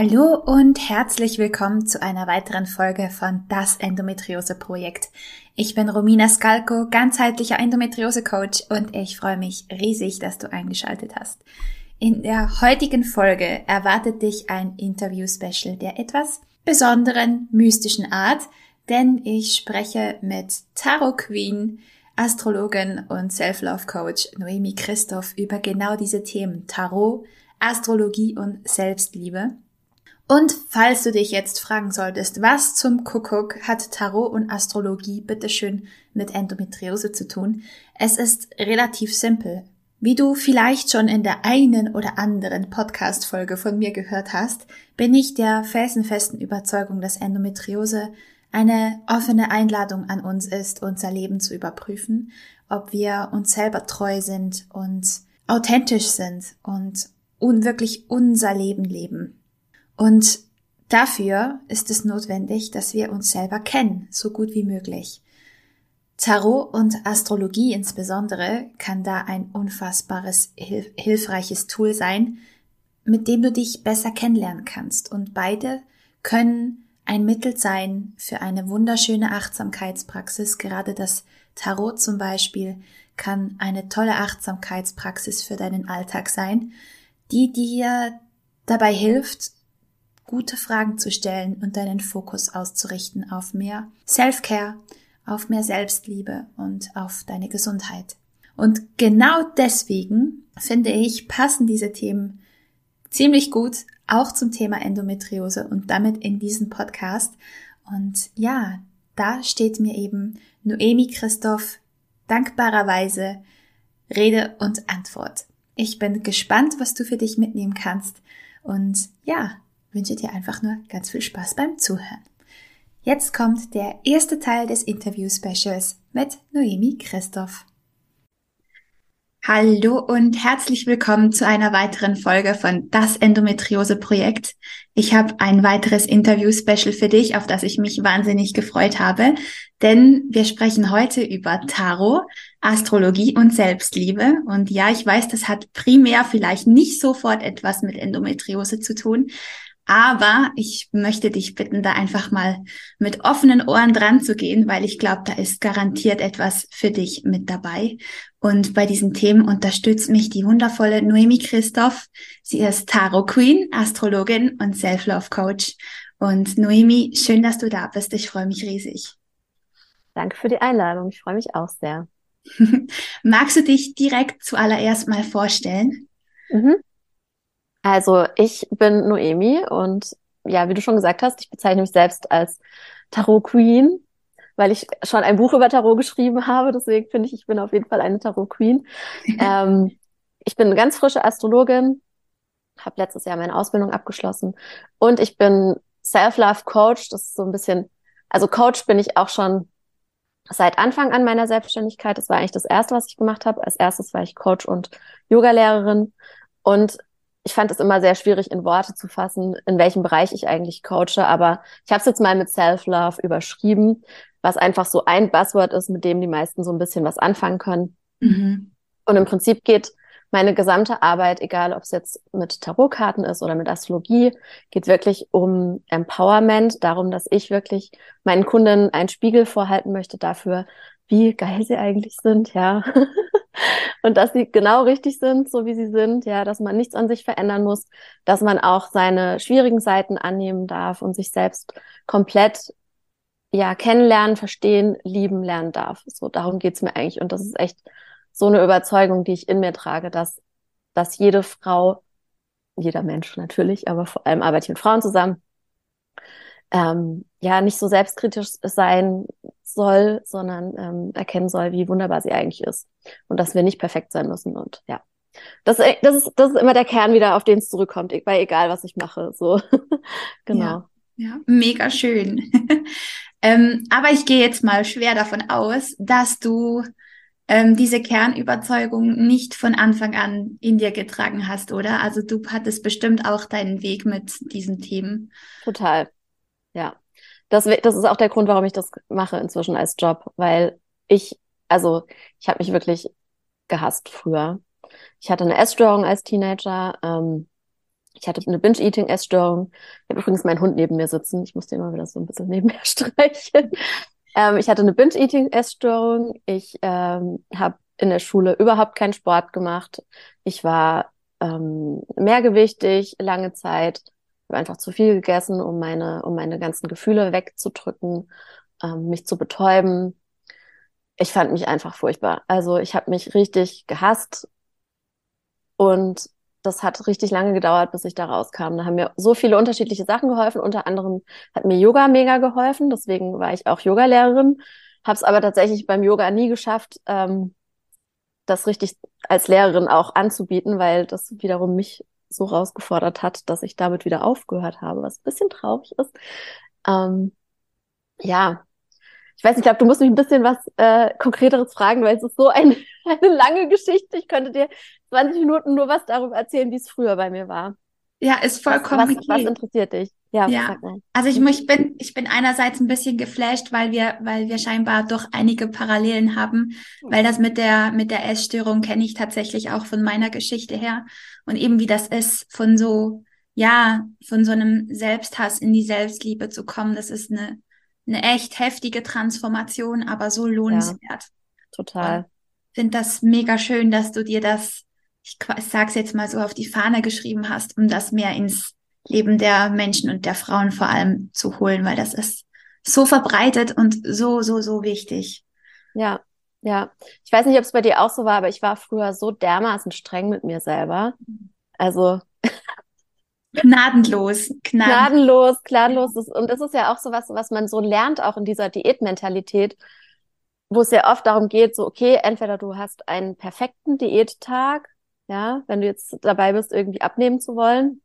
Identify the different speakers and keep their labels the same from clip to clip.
Speaker 1: Hallo und herzlich willkommen zu einer weiteren Folge von Das Endometriose Projekt. Ich bin Romina Skalko, ganzheitlicher Endometriose Coach und ich freue mich riesig, dass du eingeschaltet hast. In der heutigen Folge erwartet dich ein Interview-Special der etwas besonderen, mystischen Art, denn ich spreche mit Tarot Queen, Astrologin und Self-Love Coach Noemi Christoph über genau diese Themen Tarot, Astrologie und Selbstliebe. Und falls du dich jetzt fragen solltest, was zum Kuckuck hat Tarot und Astrologie bitteschön mit Endometriose zu tun, es ist relativ simpel. Wie du vielleicht schon in der einen oder anderen Podcast-Folge von mir gehört hast, bin ich der felsenfesten Überzeugung, dass Endometriose eine offene Einladung an uns ist, unser Leben zu überprüfen, ob wir uns selber treu sind und authentisch sind und wirklich unser Leben leben. Und dafür ist es notwendig, dass wir uns selber kennen, so gut wie möglich. Tarot und Astrologie insbesondere kann da ein unfassbares, hilfreiches Tool sein, mit dem du dich besser kennenlernen kannst. Und beide können ein Mittel sein für eine wunderschöne Achtsamkeitspraxis. Gerade das Tarot zum Beispiel kann eine tolle Achtsamkeitspraxis für deinen Alltag sein, die dir dabei hilft, gute Fragen zu stellen und deinen Fokus auszurichten auf mehr Self-Care, auf mehr Selbstliebe und auf deine Gesundheit. Und genau deswegen finde ich, passen diese Themen ziemlich gut auch zum Thema Endometriose und damit in diesen Podcast. Und ja, da steht mir eben Noemi Christoph dankbarerweise Rede und Antwort. Ich bin gespannt, was du für dich mitnehmen kannst. Und ja, wünsche dir einfach nur ganz viel Spaß beim Zuhören. Jetzt kommt der erste Teil des Interview-Specials mit Noemi Christoph. Hallo und herzlich willkommen zu einer weiteren Folge von Das Endometriose Projekt. Ich habe ein weiteres Interview-Special für dich, auf das ich mich wahnsinnig gefreut habe, denn wir sprechen heute über Tarot, Astrologie und Selbstliebe. Und ja, ich weiß, das hat primär vielleicht nicht sofort etwas mit Endometriose zu tun, aber ich möchte dich bitten, da einfach mal mit offenen Ohren dran zu gehen, weil ich glaube, da ist garantiert etwas für dich mit dabei. Und bei diesen Themen unterstützt mich die wundervolle Noemi Christoph. Sie ist Tarot Queen, Astrologin und Self-Love Coach. Und Noemi, schön, dass du da bist. Ich freue mich riesig.
Speaker 2: Danke für die Einladung. Ich freue mich auch sehr.
Speaker 1: Magst du dich direkt zuallererst mal vorstellen?
Speaker 2: Mhm. Also ich bin Noemi und ja, wie du schon gesagt hast, ich bezeichne mich selbst als Tarot Queen, weil ich schon ein Buch über Tarot geschrieben habe. Deswegen finde ich, ich bin auf jeden Fall eine Tarot Queen. ähm, ich bin eine ganz frische Astrologin, habe letztes Jahr meine Ausbildung abgeschlossen und ich bin Self-Love Coach. Das ist so ein bisschen, also Coach bin ich auch schon seit Anfang an meiner Selbstständigkeit. Das war eigentlich das erste, was ich gemacht habe. Als erstes war ich Coach und Yogalehrerin und ich fand es immer sehr schwierig in Worte zu fassen, in welchem Bereich ich eigentlich coache, aber ich habe es jetzt mal mit Self-Love überschrieben, was einfach so ein Buzzword ist, mit dem die meisten so ein bisschen was anfangen können. Mhm. Und im Prinzip geht meine gesamte Arbeit, egal ob es jetzt mit Tarotkarten ist oder mit Astrologie, geht wirklich um Empowerment, darum, dass ich wirklich meinen Kunden einen Spiegel vorhalten möchte dafür, wie geil sie eigentlich sind, ja. und dass sie genau richtig sind, so wie sie sind, ja, dass man nichts an sich verändern muss, dass man auch seine schwierigen Seiten annehmen darf und sich selbst komplett ja kennenlernen, verstehen, lieben lernen darf. So darum geht's mir eigentlich und das ist echt so eine Überzeugung, die ich in mir trage, dass dass jede Frau, jeder Mensch natürlich, aber vor allem arbeite ich mit Frauen zusammen, ähm, ja nicht so selbstkritisch sein soll, sondern ähm, erkennen soll, wie wunderbar sie eigentlich ist und dass wir nicht perfekt sein müssen und ja. Das, das, ist, das ist immer der Kern wieder, auf den es zurückkommt, bei egal, was ich mache. So, genau.
Speaker 1: Ja, ja, mega schön. Ähm, aber ich gehe jetzt mal schwer davon aus, dass du ähm, diese Kernüberzeugung nicht von Anfang an in dir getragen hast, oder? Also du hattest bestimmt auch deinen Weg mit diesen Themen.
Speaker 2: Total. Ja. Das, das ist auch der Grund, warum ich das mache inzwischen als Job, weil ich, also ich habe mich wirklich gehasst früher. Ich hatte eine Essstörung als Teenager. Ähm, ich hatte eine Binge-Eating-Essstörung. Ich habe übrigens meinen Hund neben mir sitzen. Ich musste immer wieder so ein bisschen nebenher streichen. Ähm, ich hatte eine Binge-Eating-Essstörung. Ich ähm, habe in der Schule überhaupt keinen Sport gemacht. Ich war ähm, mehrgewichtig lange Zeit. Habe einfach zu viel gegessen, um meine, um meine ganzen Gefühle wegzudrücken, ähm, mich zu betäuben. Ich fand mich einfach furchtbar. Also ich habe mich richtig gehasst und das hat richtig lange gedauert, bis ich da rauskam. Da haben mir so viele unterschiedliche Sachen geholfen. Unter anderem hat mir Yoga mega geholfen. Deswegen war ich auch Yogalehrerin. Habe es aber tatsächlich beim Yoga nie geschafft, ähm, das richtig als Lehrerin auch anzubieten, weil das wiederum mich so rausgefordert hat, dass ich damit wieder aufgehört habe, was ein bisschen traurig ist. Ähm, ja, ich weiß nicht, ich glaube, du musst mich ein bisschen was äh, Konkreteres fragen, weil es ist so eine, eine lange Geschichte. Ich könnte dir 20 Minuten nur was darüber erzählen, wie es früher bei mir war.
Speaker 1: Ja, ist vollkommen
Speaker 2: was, was, was interessiert dich?
Speaker 1: Ja, ja. also ich, ich bin ich bin einerseits ein bisschen geflasht, weil wir weil wir scheinbar doch einige Parallelen haben, weil das mit der mit der Essstörung kenne ich tatsächlich auch von meiner Geschichte her und eben wie das ist von so ja von so einem Selbsthass in die Selbstliebe zu kommen, das ist eine eine echt heftige Transformation, aber so lohnenswert. Ja,
Speaker 2: total.
Speaker 1: Ich finde das mega schön, dass du dir das, ich, ich sag's jetzt mal so, auf die Fahne geschrieben hast, um das mehr ins Leben der Menschen und der Frauen vor allem zu holen, weil das ist so verbreitet und so, so, so wichtig.
Speaker 2: Ja, ja. Ich weiß nicht, ob es bei dir auch so war, aber ich war früher so dermaßen streng mit mir selber. Also
Speaker 1: Gnadenlos,
Speaker 2: gnadenlos, gnadenlos. Und das ist ja auch so was, was man so lernt, auch in dieser Diätmentalität, wo es ja oft darum geht, so, okay, entweder du hast einen perfekten Diättag, ja, wenn du jetzt dabei bist, irgendwie abnehmen zu wollen,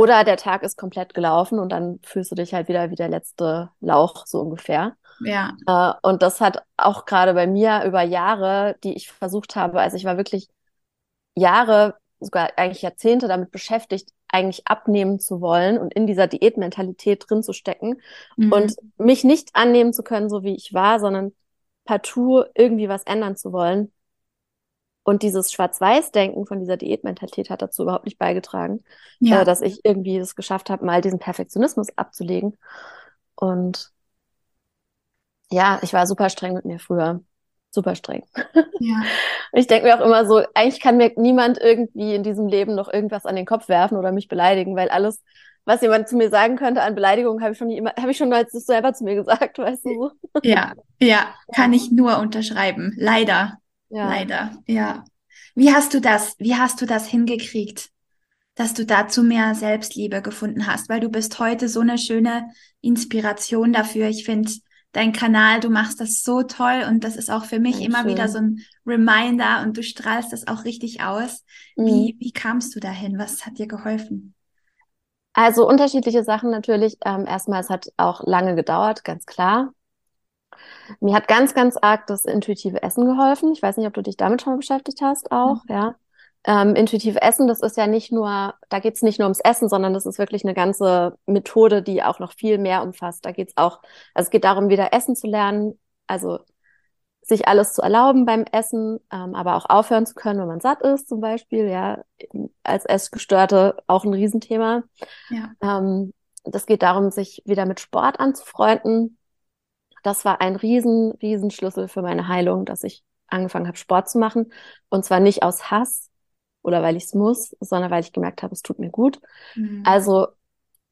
Speaker 2: oder der Tag ist komplett gelaufen und dann fühlst du dich halt wieder wie der letzte Lauch, so ungefähr.
Speaker 1: Ja.
Speaker 2: Äh, und das hat auch gerade bei mir über Jahre, die ich versucht habe, also ich war wirklich Jahre, sogar eigentlich Jahrzehnte damit beschäftigt, eigentlich abnehmen zu wollen und in dieser Diätmentalität drin zu stecken mhm. und mich nicht annehmen zu können, so wie ich war, sondern partout irgendwie was ändern zu wollen. Und dieses Schwarz-Weiß-Denken von dieser Diätmentalität hat dazu überhaupt nicht beigetragen, ja. äh, dass ich irgendwie es geschafft habe, mal diesen Perfektionismus abzulegen. Und ja, ich war super streng mit mir früher super streng. Ja. Ich denke mir auch immer so, eigentlich kann mir niemand irgendwie in diesem Leben noch irgendwas an den Kopf werfen oder mich beleidigen, weil alles, was jemand zu mir sagen könnte an Beleidigungen, habe ich schon immer, habe ich schon als selber zu mir gesagt, weißt du?
Speaker 1: Ja, ja, kann ich nur unterschreiben. Leider. Ja. Leider, ja. Wie hast du das, wie hast du das hingekriegt, dass du dazu mehr Selbstliebe gefunden hast? Weil du bist heute so eine schöne Inspiration dafür. Ich finde, dein Kanal, du machst das so toll und das ist auch für mich Dankeschön. immer wieder so ein Reminder und du strahlst das auch richtig aus. Mhm. Wie, wie kamst du dahin? Was hat dir geholfen?
Speaker 2: Also unterschiedliche Sachen natürlich. Ähm, erstmal, es hat auch lange gedauert, ganz klar. Mir hat ganz, ganz arg das intuitive Essen geholfen. Ich weiß nicht, ob du dich damit schon mal beschäftigt hast auch, mhm. ja ähm, intuitiv Essen, das ist ja nicht nur, da geht es nicht nur ums Essen, sondern das ist wirklich eine ganze Methode, die auch noch viel mehr umfasst. Da geht es auch, also es geht darum, wieder Essen zu lernen, also sich alles zu erlauben beim Essen, ähm, aber auch aufhören zu können, wenn man satt ist, zum Beispiel, ja, als Essgestörte auch ein Riesenthema. Ja. Ähm, das geht darum, sich wieder mit Sport anzufreunden. Das war ein riesen, riesen Schlüssel für meine Heilung, dass ich angefangen habe, Sport zu machen. Und zwar nicht aus Hass, oder weil ich es muss, sondern weil ich gemerkt habe, es tut mir gut. Mhm. Also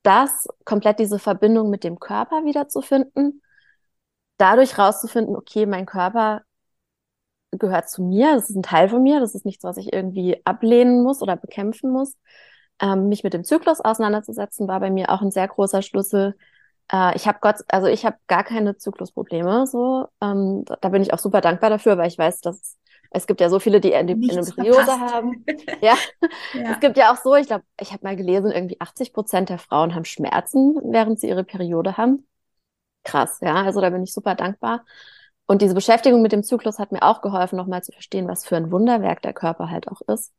Speaker 2: das, komplett diese Verbindung mit dem Körper wiederzufinden, dadurch rauszufinden, okay, mein Körper gehört zu mir, das ist ein Teil von mir, das ist nichts, was ich irgendwie ablehnen muss oder bekämpfen muss. Ähm, mich mit dem Zyklus auseinanderzusetzen, war bei mir auch ein sehr großer Schlüssel. Äh, ich habe Gott, also ich habe gar keine Zyklusprobleme, so. Ähm, da bin ich auch super dankbar dafür, weil ich weiß, dass es gibt ja so viele, die Endometriose haben. ja. ja. Es gibt ja auch so, ich glaube, ich habe mal gelesen, irgendwie 80 Prozent der Frauen haben Schmerzen, während sie ihre Periode haben. krass, ja. Also da bin ich super dankbar. Und diese Beschäftigung mit dem Zyklus hat mir auch geholfen, nochmal zu verstehen, was für ein Wunderwerk der Körper halt auch ist.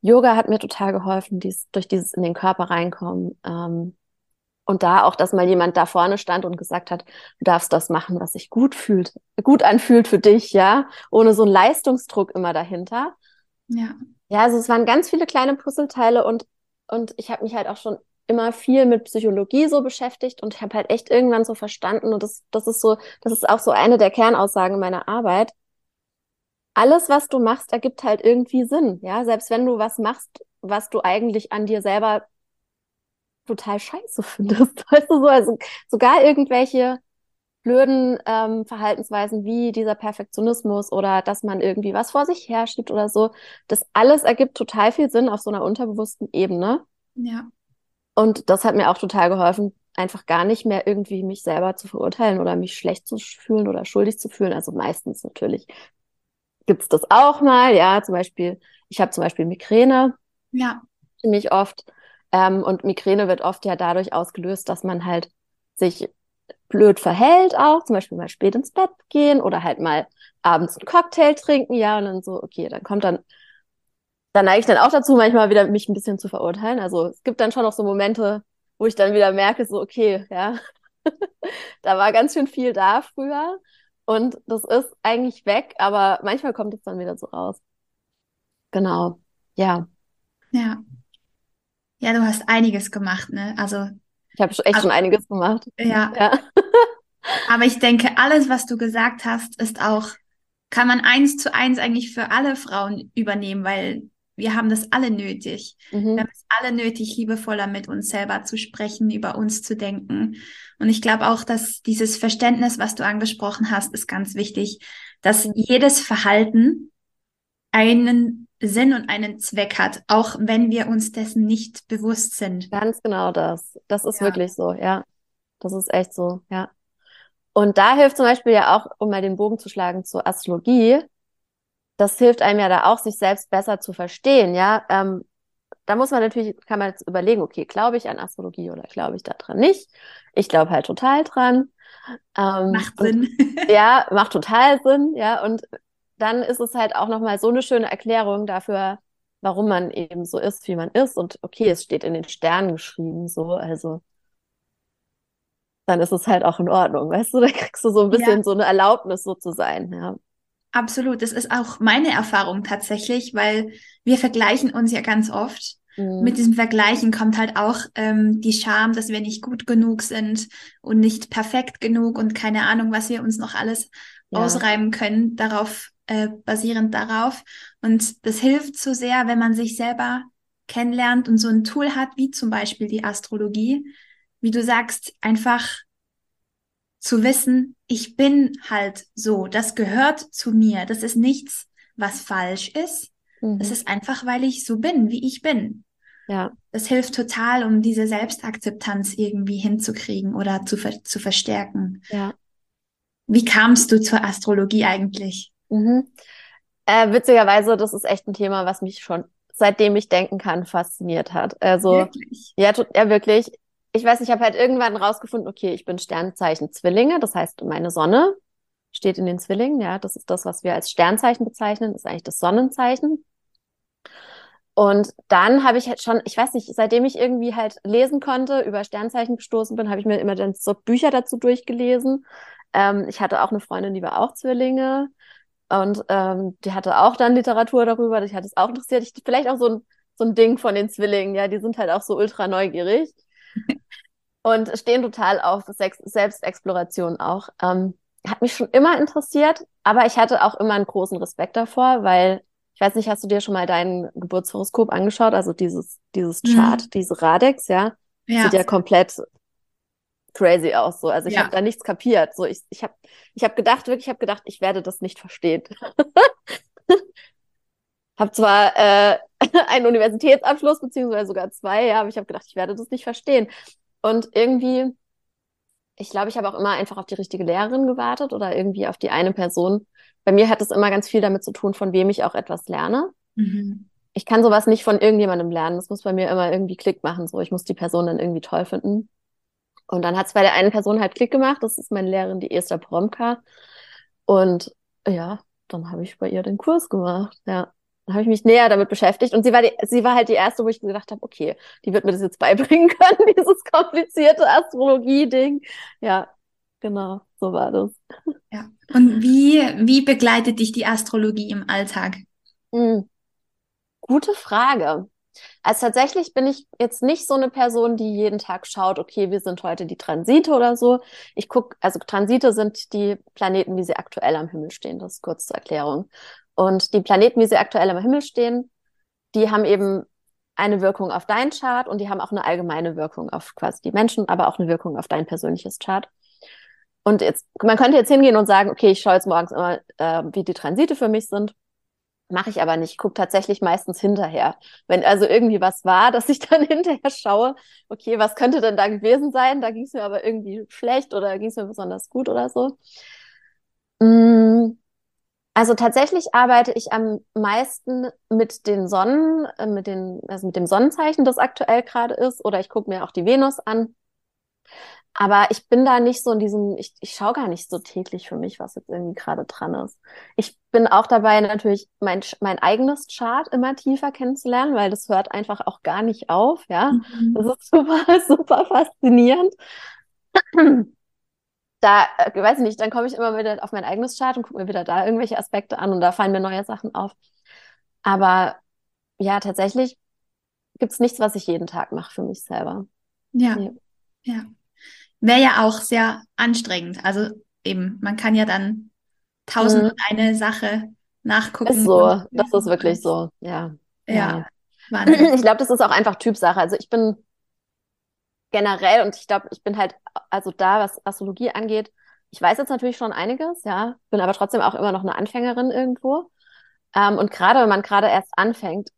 Speaker 2: Yoga hat mir total geholfen, dies, durch dieses in den Körper reinkommen. Ähm, und da auch, dass mal jemand da vorne stand und gesagt hat, du darfst das machen, was sich gut fühlt, gut anfühlt für dich, ja, ohne so einen Leistungsdruck immer dahinter.
Speaker 1: Ja.
Speaker 2: Ja, also es waren ganz viele kleine Puzzleteile und, und ich habe mich halt auch schon immer viel mit Psychologie so beschäftigt und ich habe halt echt irgendwann so verstanden und das, das ist so, das ist auch so eine der Kernaussagen meiner Arbeit. Alles, was du machst, ergibt halt irgendwie Sinn, ja, selbst wenn du was machst, was du eigentlich an dir selber total scheiße findest, weißt du so, also sogar irgendwelche blöden ähm, Verhaltensweisen wie dieser Perfektionismus oder dass man irgendwie was vor sich herschiebt oder so, das alles ergibt total viel Sinn auf so einer unterbewussten Ebene.
Speaker 1: Ja.
Speaker 2: Und das hat mir auch total geholfen, einfach gar nicht mehr irgendwie mich selber zu verurteilen oder mich schlecht zu fühlen oder schuldig zu fühlen. Also meistens natürlich gibt's das auch mal, ja, zum Beispiel, ich habe zum Beispiel Migräne.
Speaker 1: Ja.
Speaker 2: Ziemlich oft. Ähm, und Migräne wird oft ja dadurch ausgelöst, dass man halt sich blöd verhält auch, zum Beispiel mal spät ins Bett gehen oder halt mal abends einen Cocktail trinken, ja, und dann so, okay, dann kommt dann, dann neige ich dann auch dazu, manchmal wieder mich ein bisschen zu verurteilen. Also es gibt dann schon noch so Momente, wo ich dann wieder merke, so, okay, ja, da war ganz schön viel da früher und das ist eigentlich weg, aber manchmal kommt es dann wieder so raus. Genau, ja.
Speaker 1: Ja. Ja, du hast einiges gemacht, ne? Also
Speaker 2: ich habe echt also, schon einiges gemacht.
Speaker 1: Ja. ja. Aber ich denke, alles, was du gesagt hast, ist auch, kann man eins zu eins eigentlich für alle Frauen übernehmen, weil wir haben das alle nötig. Mhm. Wir haben es alle nötig, liebevoller mit uns selber zu sprechen, über uns zu denken. Und ich glaube auch, dass dieses Verständnis, was du angesprochen hast, ist ganz wichtig, dass jedes Verhalten einen Sinn und einen Zweck hat, auch wenn wir uns dessen nicht bewusst sind.
Speaker 2: Ganz genau das. Das ist ja. wirklich so, ja. Das ist echt so, ja. Und da hilft zum Beispiel ja auch, um mal den Bogen zu schlagen zur Astrologie, das hilft einem ja da auch, sich selbst besser zu verstehen, ja. Ähm, da muss man natürlich, kann man jetzt überlegen, okay, glaube ich an Astrologie oder glaube ich da dran nicht? Ich glaube halt total dran.
Speaker 1: Ähm, macht Sinn.
Speaker 2: Und, ja, macht total Sinn, ja. Und dann ist es halt auch nochmal so eine schöne Erklärung dafür, warum man eben so ist, wie man ist. Und okay, es steht in den Sternen geschrieben, so, also dann ist es halt auch in Ordnung, weißt du? Da kriegst du so ein bisschen ja. so eine Erlaubnis, so zu sein, ja.
Speaker 1: Absolut, das ist auch meine Erfahrung tatsächlich, weil wir vergleichen uns ja ganz oft. Mhm. Mit diesem Vergleichen kommt halt auch ähm, die Scham, dass wir nicht gut genug sind und nicht perfekt genug und keine Ahnung, was wir uns noch alles ja. ausreiben können. Darauf äh, basierend darauf. Und das hilft so sehr, wenn man sich selber kennenlernt und so ein Tool hat, wie zum Beispiel die Astrologie, wie du sagst, einfach zu wissen, ich bin halt so, das gehört zu mir, das ist nichts, was falsch ist. Mhm. Das ist einfach, weil ich so bin, wie ich bin.
Speaker 2: Ja.
Speaker 1: Das hilft total, um diese Selbstakzeptanz irgendwie hinzukriegen oder zu, ver zu verstärken.
Speaker 2: Ja.
Speaker 1: Wie kamst du zur Astrologie eigentlich?
Speaker 2: Mhm. Äh, witzigerweise, das ist echt ein Thema, was mich schon seitdem ich denken kann fasziniert hat. Also wirklich? ja, ja wirklich. Ich weiß, ich habe halt irgendwann rausgefunden, okay, ich bin Sternzeichen Zwillinge, das heißt, meine Sonne steht in den Zwillingen, ja, das ist das, was wir als Sternzeichen bezeichnen, ist eigentlich das Sonnenzeichen. Und dann habe ich halt schon, ich weiß nicht, seitdem ich irgendwie halt lesen konnte, über Sternzeichen gestoßen bin, habe ich mir immer dann so Bücher dazu durchgelesen. Ähm, ich hatte auch eine Freundin, die war auch Zwillinge. Und ähm, die hatte auch dann Literatur darüber, die hat es auch interessiert. Ich, vielleicht auch so ein, so ein Ding von den Zwillingen, ja, die sind halt auch so ultra neugierig und stehen total auf Sex Selbstexploration auch. Ähm, hat mich schon immer interessiert, aber ich hatte auch immer einen großen Respekt davor, weil ich weiß nicht, hast du dir schon mal dein Geburtshoroskop angeschaut? Also dieses, dieses mhm. Chart, mhm. diese Radex, ja? ja? Sieht ja komplett crazy aus. So. Also ich ja. habe da nichts kapiert. So, ich, ich habe ich hab gedacht, wirklich, ich habe gedacht, ich werde das nicht verstehen. habe zwar äh, einen Universitätsabschluss, beziehungsweise sogar zwei, ja, aber ich habe gedacht, ich werde das nicht verstehen. Und irgendwie, ich glaube, ich habe auch immer einfach auf die richtige Lehrerin gewartet oder irgendwie auf die eine Person. Bei mir hat es immer ganz viel damit zu tun, von wem ich auch etwas lerne. Mhm. Ich kann sowas nicht von irgendjemandem lernen. Das muss bei mir immer irgendwie Klick machen. So, ich muss die Person dann irgendwie toll finden. Und dann hat es bei der einen Person halt Klick gemacht. Das ist meine Lehrerin, die Esther Promka. Und ja, dann habe ich bei ihr den Kurs gemacht. Ja, dann habe ich mich näher damit beschäftigt. Und sie war die, sie war halt die erste, wo ich gedacht habe, okay, die wird mir das jetzt beibringen können, dieses komplizierte Astrologie-Ding. Ja, genau, so war das.
Speaker 1: Ja. Und wie, wie begleitet dich die Astrologie im Alltag?
Speaker 2: Hm. Gute Frage. Also tatsächlich bin ich jetzt nicht so eine Person, die jeden Tag schaut, okay, wir sind heute die Transite oder so. Ich gucke, also Transite sind die Planeten, wie sie aktuell am Himmel stehen. Das ist kurz zur Erklärung. Und die Planeten, wie sie aktuell am Himmel stehen, die haben eben eine Wirkung auf dein Chart und die haben auch eine allgemeine Wirkung auf quasi die Menschen, aber auch eine Wirkung auf dein persönliches Chart. Und jetzt, man könnte jetzt hingehen und sagen, okay, ich schaue jetzt morgens immer, äh, wie die Transite für mich sind. Mache ich aber nicht. Ich gucke tatsächlich meistens hinterher. Wenn also irgendwie was war, dass ich dann hinterher schaue, okay, was könnte denn da gewesen sein? Da ging es mir aber irgendwie schlecht oder ging es mir besonders gut oder so. Mm, also tatsächlich arbeite ich am meisten mit den Sonnen, äh, mit den, also mit dem Sonnenzeichen, das aktuell gerade ist, oder ich gucke mir auch die Venus an. Aber ich bin da nicht so in diesem, ich, ich schaue gar nicht so täglich für mich, was jetzt irgendwie gerade dran ist. Ich bin auch dabei, natürlich mein, mein eigenes Chart immer tiefer kennenzulernen, weil das hört einfach auch gar nicht auf, ja. Mhm. Das ist super, super faszinierend. Da, äh, weiß ich nicht, dann komme ich immer wieder auf mein eigenes Chart und gucke mir wieder da irgendwelche Aspekte an und da fallen mir neue Sachen auf. Aber ja, tatsächlich gibt es nichts, was ich jeden Tag mache für mich selber.
Speaker 1: Ja. Nee. Ja wäre ja auch sehr anstrengend. Also eben, man kann ja dann tausend mhm. und eine Sache nachgucken.
Speaker 2: Ist so, das ist wirklich so, ja.
Speaker 1: Ja.
Speaker 2: ja. Ich glaube, das ist auch einfach Typsache. Also ich bin generell und ich glaube, ich bin halt, also da, was Astrologie angeht, ich weiß jetzt natürlich schon einiges, ja, bin aber trotzdem auch immer noch eine Anfängerin irgendwo. Ähm, und gerade wenn man gerade erst anfängt,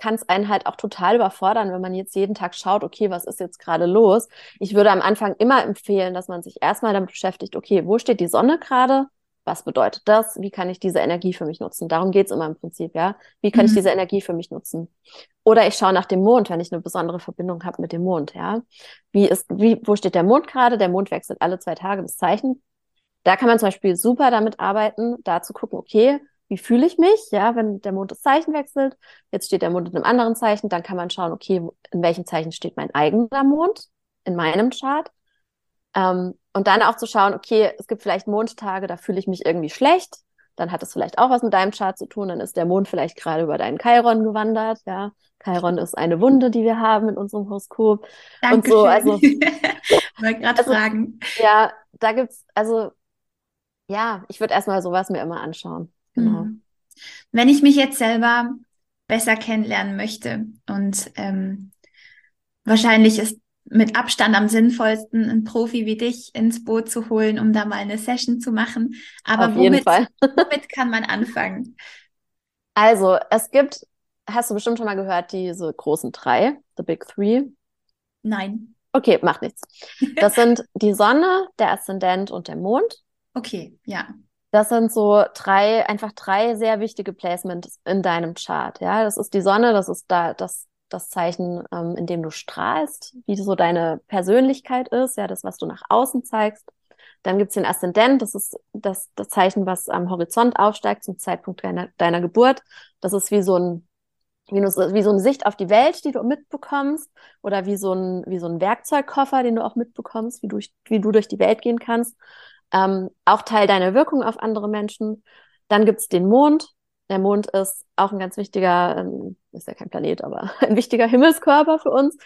Speaker 2: kann es einen halt auch total überfordern, wenn man jetzt jeden Tag schaut, okay, was ist jetzt gerade los? Ich würde am Anfang immer empfehlen, dass man sich erstmal damit beschäftigt, okay, wo steht die Sonne gerade? Was bedeutet das? Wie kann ich diese Energie für mich nutzen? Darum geht's immer im Prinzip, ja. Wie kann mhm. ich diese Energie für mich nutzen? Oder ich schaue nach dem Mond, wenn ich eine besondere Verbindung habe mit dem Mond, ja. Wie ist, wie, wo steht der Mond gerade? Der Mond wechselt alle zwei Tage das Zeichen. Da kann man zum Beispiel super damit arbeiten, da zu gucken, okay, wie fühle ich mich, ja, wenn der Mond das Zeichen wechselt. Jetzt steht der Mond in einem anderen Zeichen, dann kann man schauen, okay, in welchem Zeichen steht mein eigener Mond in meinem Chart. Ähm, und dann auch zu schauen, okay, es gibt vielleicht Mondtage, da fühle ich mich irgendwie schlecht. Dann hat es vielleicht auch was mit deinem Chart zu tun. Dann ist der Mond vielleicht gerade über deinen Chiron gewandert, ja. Chiron ist eine Wunde, die wir haben in unserem Horoskop.
Speaker 1: Dankeschön. Und so, also. Wollte gerade
Speaker 2: also,
Speaker 1: fragen.
Speaker 2: Ja, da gibt's, also, ja, ich würde erstmal sowas mir immer anschauen. Genau. Mhm.
Speaker 1: Wenn ich mich jetzt selber besser kennenlernen möchte und ähm, wahrscheinlich ist mit Abstand am sinnvollsten, einen Profi wie dich ins Boot zu holen, um da mal eine Session zu machen. Aber
Speaker 2: womit,
Speaker 1: womit kann man anfangen?
Speaker 2: Also, es gibt, hast du bestimmt schon mal gehört, diese großen drei, the big three?
Speaker 1: Nein.
Speaker 2: Okay, macht nichts. Das sind die Sonne, der Aszendent und der Mond.
Speaker 1: Okay, ja.
Speaker 2: Das sind so drei, einfach drei sehr wichtige Placements in deinem Chart. Ja, das ist die Sonne, das ist da das, das Zeichen, ähm, in dem du strahlst, wie so deine Persönlichkeit ist, ja, das, was du nach außen zeigst. Dann gibt's den Aszendent, das ist das, das Zeichen, was am Horizont aufsteigt zum Zeitpunkt deiner, deiner Geburt. Das ist wie so ein wie, wie so eine Sicht auf die Welt, die du mitbekommst, oder wie so ein, wie so ein Werkzeugkoffer, den du auch mitbekommst, wie du, wie du durch die Welt gehen kannst ähm, auch Teil deiner Wirkung auf andere Menschen. Dann gibt's den Mond. Der Mond ist auch ein ganz wichtiger, ähm, ist ja kein Planet, aber ein wichtiger Himmelskörper für uns.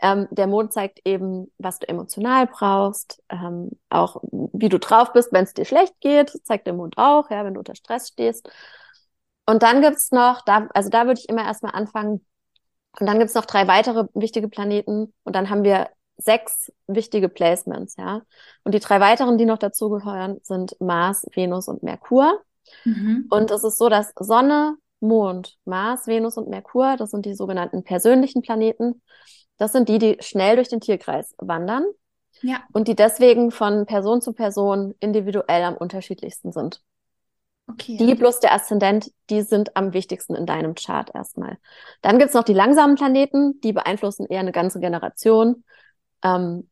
Speaker 2: Ähm, der Mond zeigt eben, was du emotional brauchst, ähm, auch wie du drauf bist, wenn es dir schlecht geht, zeigt der Mond auch, ja, wenn du unter Stress stehst. Und dann gibt's noch, da, also da würde ich immer erstmal anfangen. Und dann gibt's noch drei weitere wichtige Planeten. Und dann haben wir sechs wichtige Placements, ja. Und die drei weiteren, die noch dazugehören, sind Mars, Venus und Merkur. Mhm. Und es ist so, dass Sonne, Mond, Mars, Venus und Merkur, das sind die sogenannten persönlichen Planeten. Das sind die, die schnell durch den Tierkreis wandern.
Speaker 1: Ja.
Speaker 2: Und die deswegen von Person zu Person individuell am unterschiedlichsten sind.
Speaker 1: Okay.
Speaker 2: Die plus der Aszendent, die sind am wichtigsten in deinem Chart erstmal. Dann gibt's noch die langsamen Planeten, die beeinflussen eher eine ganze Generation. Ähm,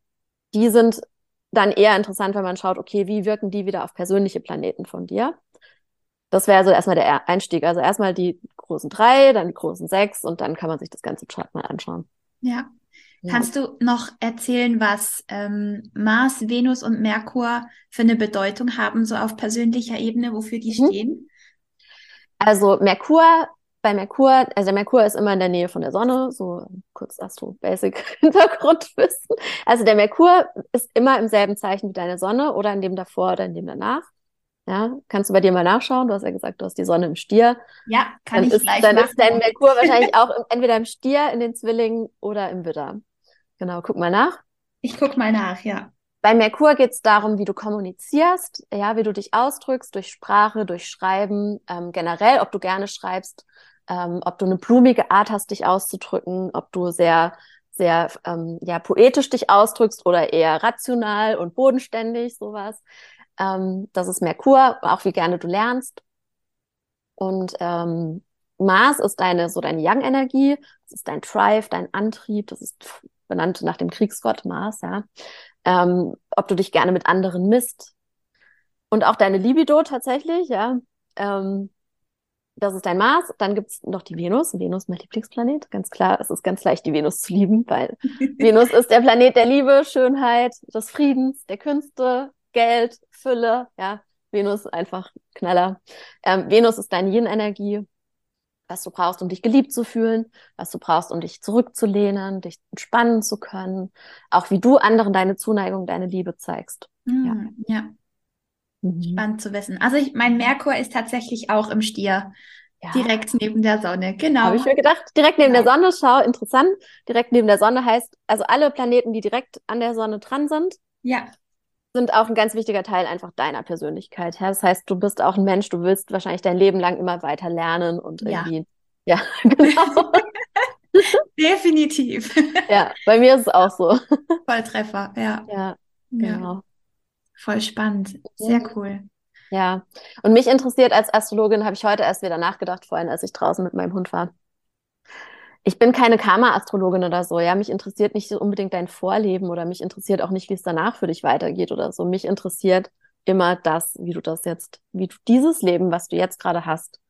Speaker 2: die sind dann eher interessant, wenn man schaut, okay, wie wirken die wieder auf persönliche Planeten von dir? Das wäre also erstmal der Einstieg. Also erstmal die großen drei, dann die großen sechs und dann kann man sich das ganze Chart mal anschauen.
Speaker 1: Ja. ja. Kannst du noch erzählen, was ähm, Mars, Venus und Merkur für eine Bedeutung haben, so auf persönlicher Ebene, wofür die mhm. stehen?
Speaker 2: Also Merkur, bei Merkur, also der Merkur ist immer in der Nähe von der Sonne, so kurz Astro-Basic Hintergrundwissen. Also der Merkur ist immer im selben Zeichen wie deine Sonne oder in dem davor oder in dem danach. Ja, kannst du bei dir mal nachschauen? Du hast ja gesagt, du hast die Sonne im Stier.
Speaker 1: Ja, kann dann ich
Speaker 2: ist,
Speaker 1: gleich
Speaker 2: Dann machen. ist dein Merkur wahrscheinlich auch im, entweder im Stier, in den Zwillingen oder im Widder. Genau, guck mal nach.
Speaker 1: Ich guck mal nach, ja.
Speaker 2: Bei Merkur geht es darum, wie du kommunizierst, ja, wie du dich ausdrückst durch Sprache, durch Schreiben, ähm, generell, ob du gerne schreibst, ähm, ob du eine blumige Art hast, dich auszudrücken, ob du sehr, sehr ähm, ja, poetisch dich ausdrückst oder eher rational und bodenständig, sowas. Ähm, das ist Merkur, auch wie gerne du lernst. Und ähm, Mars ist deine, so deine Young-Energie, das ist dein Drive, dein Antrieb, das ist benannt nach dem Kriegsgott Mars, ja. Ähm, ob du dich gerne mit anderen misst. Und auch deine Libido tatsächlich, ja. Ähm, das ist dein Mars. Dann gibt's noch die Venus. Venus, mein Lieblingsplanet. Ganz klar, es ist ganz leicht, die Venus zu lieben, weil Venus ist der Planet der Liebe, Schönheit, des Friedens, der Künste, Geld, Fülle, ja. Venus einfach Knaller. Ähm, Venus ist deine Yin-Energie, was du brauchst, um dich geliebt zu fühlen, was du brauchst, um dich zurückzulehnen, dich entspannen zu können, auch wie du anderen deine Zuneigung, deine Liebe zeigst.
Speaker 1: Mhm, ja. ja. Mhm. Spannend zu wissen. Also ich, mein Merkur ist tatsächlich auch im Stier. Ja. Direkt neben der Sonne, genau.
Speaker 2: Habe ich mir gedacht, direkt neben ja. der Sonne, schau, interessant. Direkt neben der Sonne heißt, also alle Planeten, die direkt an der Sonne dran sind,
Speaker 1: ja
Speaker 2: sind auch ein ganz wichtiger Teil einfach deiner Persönlichkeit. Ja? Das heißt, du bist auch ein Mensch, du willst wahrscheinlich dein Leben lang immer weiter lernen und irgendwie. Ja, ja genau.
Speaker 1: Definitiv.
Speaker 2: Ja, bei mir ist es auch so.
Speaker 1: Volltreffer, ja.
Speaker 2: Ja, genau. Ja.
Speaker 1: Voll spannend. Sehr cool.
Speaker 2: Ja, und mich interessiert als Astrologin, habe ich heute erst wieder nachgedacht, vorhin, als ich draußen mit meinem Hund war ich bin keine Karma-Astrologin oder so, ja. Mich interessiert nicht so unbedingt dein Vorleben oder mich interessiert auch nicht, wie es danach für dich weitergeht oder so. Mich interessiert immer das, wie du das jetzt, wie du dieses Leben, was du jetzt gerade hast,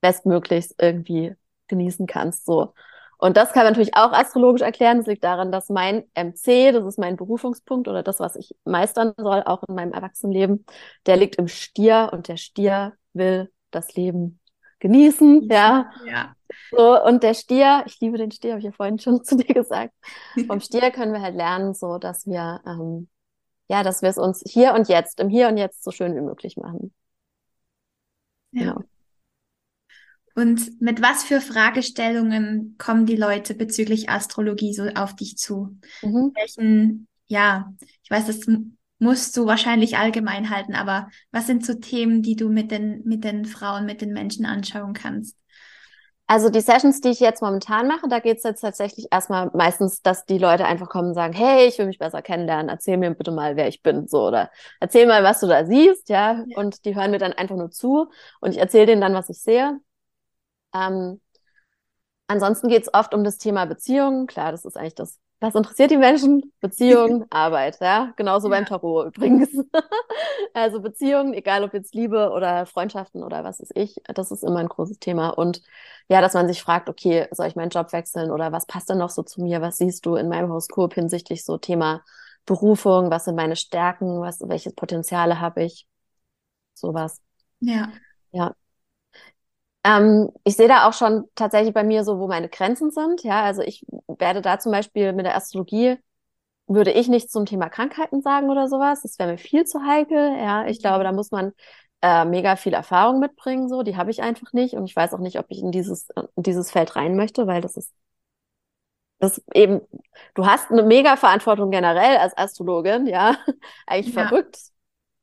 Speaker 2: bestmöglichst irgendwie genießen kannst, so. Und das kann man natürlich auch astrologisch erklären. Das liegt daran, dass mein MC, das ist mein Berufungspunkt oder das, was ich meistern soll, auch in meinem Erwachsenenleben, der liegt im Stier und der Stier will das Leben genießen, ja.
Speaker 1: Ja.
Speaker 2: So, und der Stier, ich liebe den Stier, habe ich ja vorhin schon zu dir gesagt. Vom Stier können wir halt lernen, so dass wir, ähm, ja, dass wir es uns hier und jetzt, im Hier und Jetzt so schön wie möglich machen.
Speaker 1: Ja. Genau. Und mit was für Fragestellungen kommen die Leute bezüglich Astrologie so auf dich zu? Mhm. Welchen, ja, ich weiß, das musst du wahrscheinlich allgemein halten, aber was sind so Themen, die du mit den, mit den Frauen, mit den Menschen anschauen kannst?
Speaker 2: Also die Sessions, die ich jetzt momentan mache, da geht es jetzt tatsächlich erstmal meistens, dass die Leute einfach kommen und sagen, hey, ich will mich besser kennenlernen, erzähl mir bitte mal, wer ich bin, so oder erzähl mal, was du da siehst, ja, ja. und die hören mir dann einfach nur zu und ich erzähle denen dann, was ich sehe. Ähm, ansonsten geht es oft um das Thema Beziehungen, klar, das ist eigentlich das was interessiert die Menschen? Beziehung, Arbeit, ja. Genauso ja. beim Tarot übrigens. also Beziehungen, egal ob jetzt Liebe oder Freundschaften oder was ist ich, das ist immer ein großes Thema. Und ja, dass man sich fragt, okay, soll ich meinen Job wechseln oder was passt denn noch so zu mir? Was siehst du in meinem Horoskop hinsichtlich so Thema Berufung? Was sind meine Stärken? Was, welche Potenziale habe ich? Sowas.
Speaker 1: Ja.
Speaker 2: Ja. Ähm, ich sehe da auch schon tatsächlich bei mir so, wo meine Grenzen sind. Ja, also ich werde da zum Beispiel mit der Astrologie würde ich nichts zum Thema Krankheiten sagen oder sowas. Das wäre mir viel zu heikel. Ja, ich glaube, da muss man äh, mega viel Erfahrung mitbringen. So, die habe ich einfach nicht und ich weiß auch nicht, ob ich in dieses in dieses Feld rein möchte, weil das ist das eben. Du hast eine mega Verantwortung generell als Astrologin. Ja, eigentlich ja. verrückt,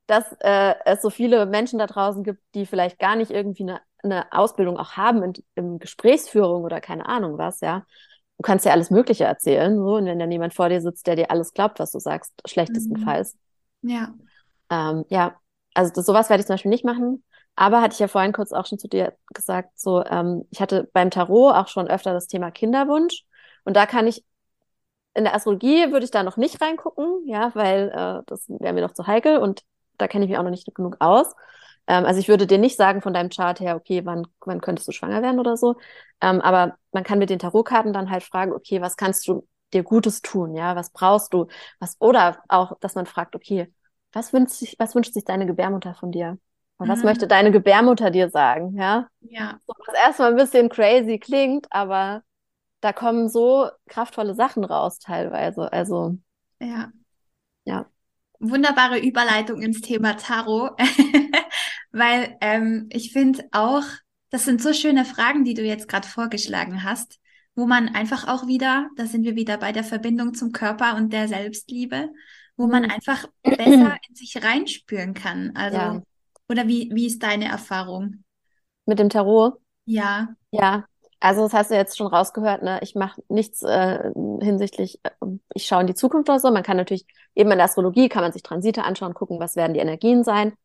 Speaker 2: dass äh, es so viele Menschen da draußen gibt, die vielleicht gar nicht irgendwie eine eine Ausbildung auch haben in, in Gesprächsführung oder keine Ahnung was, ja. Du kannst ja alles Mögliche erzählen, so, und wenn dann jemand vor dir sitzt, der dir alles glaubt, was du sagst, schlechtestenfalls.
Speaker 1: Mhm. Ja.
Speaker 2: Ähm, ja, also das, sowas werde ich zum Beispiel nicht machen. Aber hatte ich ja vorhin kurz auch schon zu dir gesagt, so, ähm, ich hatte beim Tarot auch schon öfter das Thema Kinderwunsch. Und da kann ich in der Astrologie würde ich da noch nicht reingucken, ja, weil äh, das wäre mir noch zu heikel und da kenne ich mich auch noch nicht genug aus. Ähm, also ich würde dir nicht sagen von deinem Chart her, okay, wann, wann könntest du schwanger werden oder so. Ähm, aber man kann mit den Tarotkarten dann halt fragen, okay, was kannst du dir Gutes tun, ja, was brauchst du, was, oder auch, dass man fragt, okay, was wünscht sich, was wünscht sich deine Gebärmutter von dir? Und was mhm. möchte deine Gebärmutter dir sagen, ja?
Speaker 1: Ja.
Speaker 2: So, was erstmal ein bisschen crazy klingt, aber da kommen so kraftvolle Sachen raus teilweise. Also.
Speaker 1: Ja.
Speaker 2: Ja.
Speaker 1: Wunderbare Überleitung ins Thema Tarot, weil ähm, ich finde auch, das sind so schöne Fragen, die du jetzt gerade vorgeschlagen hast, wo man einfach auch wieder, da sind wir wieder bei der Verbindung zum Körper und der Selbstliebe, wo man mhm. einfach besser in sich reinspüren kann. Also, ja. oder wie, wie ist deine Erfahrung?
Speaker 2: Mit dem Tarot?
Speaker 1: Ja.
Speaker 2: Ja, also das hast du jetzt schon rausgehört, ne? Ich mache nichts äh, hinsichtlich, äh, ich schaue in die Zukunft oder so. Man kann natürlich, eben in der Astrologie kann man sich Transite anschauen, gucken, was werden die Energien sein.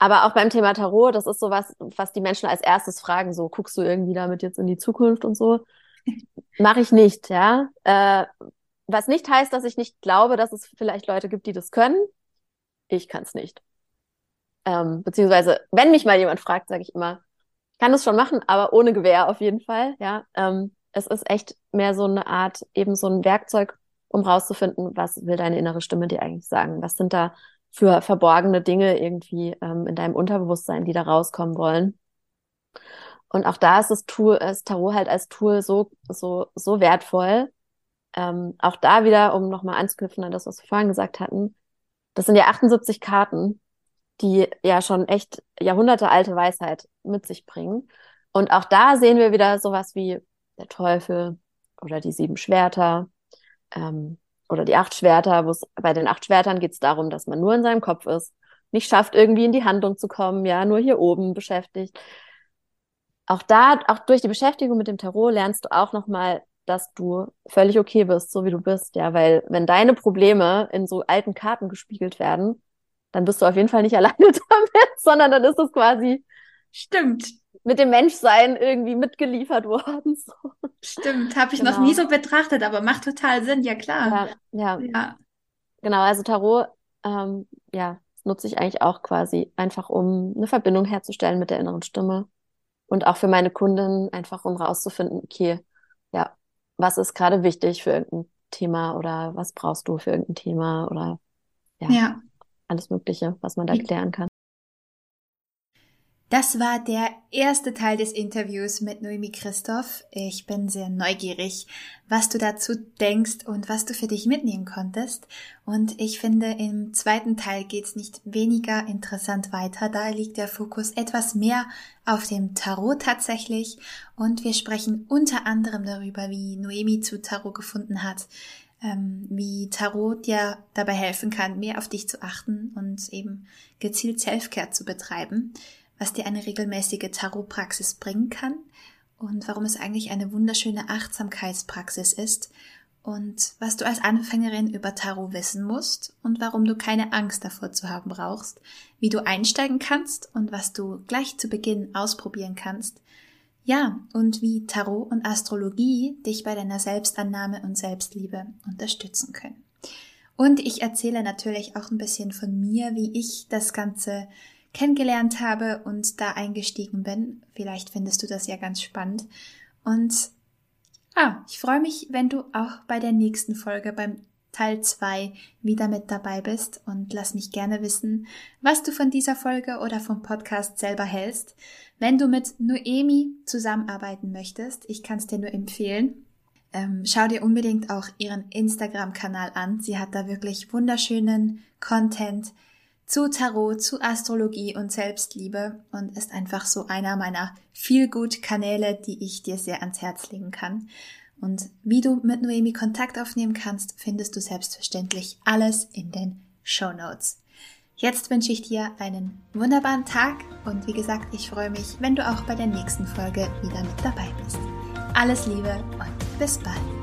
Speaker 2: Aber auch beim Thema Tarot, das ist sowas, was die Menschen als erstes fragen, so guckst du irgendwie damit jetzt in die Zukunft und so. Mache ich nicht, ja. Äh, was nicht heißt, dass ich nicht glaube, dass es vielleicht Leute gibt, die das können. Ich kann es nicht. Ähm, beziehungsweise, wenn mich mal jemand fragt, sage ich immer, kann es schon machen, aber ohne Gewehr auf jeden Fall. Ja, ähm, es ist echt mehr so eine Art, eben so ein Werkzeug, um rauszufinden, was will deine innere Stimme dir eigentlich sagen? Was sind da für verborgene Dinge irgendwie ähm, in deinem Unterbewusstsein, die da rauskommen wollen? Und auch da ist das Tool, das Tarot halt als Tool so, so, so wertvoll. Ähm, auch da wieder, um nochmal anzuknüpfen an das, was wir vorhin gesagt hatten. Das sind ja 78 Karten die ja schon echt Jahrhunderte alte Weisheit mit sich bringen. Und auch da sehen wir wieder sowas wie der Teufel oder die sieben Schwerter ähm, oder die acht Schwerter, wo es bei den acht Schwertern geht es darum, dass man nur in seinem Kopf ist, nicht schafft, irgendwie in die Handlung zu kommen, ja, nur hier oben beschäftigt. Auch da, auch durch die Beschäftigung mit dem Tarot lernst du auch nochmal, dass du völlig okay bist, so wie du bist, ja, weil wenn deine Probleme in so alten Karten gespiegelt werden, dann bist du auf jeden Fall nicht alleine damit, sondern dann ist es quasi
Speaker 1: stimmt
Speaker 2: mit dem Menschsein irgendwie mitgeliefert worden. So.
Speaker 1: Stimmt, habe ich genau. noch nie so betrachtet, aber macht total Sinn, ja klar.
Speaker 2: Ja, ja. ja. Genau, also Tarot, ähm, ja, nutze ich eigentlich auch quasi einfach, um eine Verbindung herzustellen mit der inneren Stimme und auch für meine Kunden einfach, um rauszufinden, okay, ja, was ist gerade wichtig für irgendein Thema oder was brauchst du für irgendein Thema oder ja.
Speaker 1: ja
Speaker 2: alles Mögliche, was man da klären kann.
Speaker 1: Das war der erste Teil des Interviews mit Noemi Christoph. Ich bin sehr neugierig, was du dazu denkst und was du für dich mitnehmen konntest. Und ich finde, im zweiten Teil geht's nicht weniger interessant weiter. Da liegt der Fokus etwas mehr auf dem Tarot tatsächlich. Und wir sprechen unter anderem darüber, wie Noemi zu Tarot gefunden hat, ähm, wie Tarot dir dabei helfen kann, mehr auf dich zu achten und eben gezielt Selfcare zu betreiben, was dir eine regelmäßige Tarotpraxis bringen kann und warum es eigentlich eine wunderschöne Achtsamkeitspraxis ist und was du als Anfängerin über Tarot wissen musst und warum du keine Angst davor zu haben brauchst, wie du einsteigen kannst und was du gleich zu Beginn ausprobieren kannst, ja, und wie Tarot und Astrologie dich bei deiner Selbstannahme und Selbstliebe unterstützen können. Und ich erzähle natürlich auch ein bisschen von mir, wie ich das Ganze kennengelernt habe und da eingestiegen bin. Vielleicht findest du das ja ganz spannend. Und ah, ich freue mich, wenn du auch bei der nächsten Folge beim Teil 2 wieder mit dabei bist und lass mich gerne wissen, was du von dieser Folge oder vom Podcast selber hältst. Wenn du mit Noemi zusammenarbeiten möchtest, ich kann es dir nur empfehlen. Ähm, schau dir unbedingt auch ihren Instagram-Kanal an. Sie hat da wirklich wunderschönen Content zu Tarot, zu Astrologie und Selbstliebe und ist einfach so einer meiner viel gut Kanäle, die ich dir sehr ans Herz legen kann. Und wie du mit Noemi Kontakt aufnehmen kannst, findest du selbstverständlich alles in den Show Notes. Jetzt wünsche ich dir einen wunderbaren Tag und wie gesagt, ich freue mich, wenn du auch bei der nächsten Folge wieder mit dabei bist. Alles Liebe und bis bald.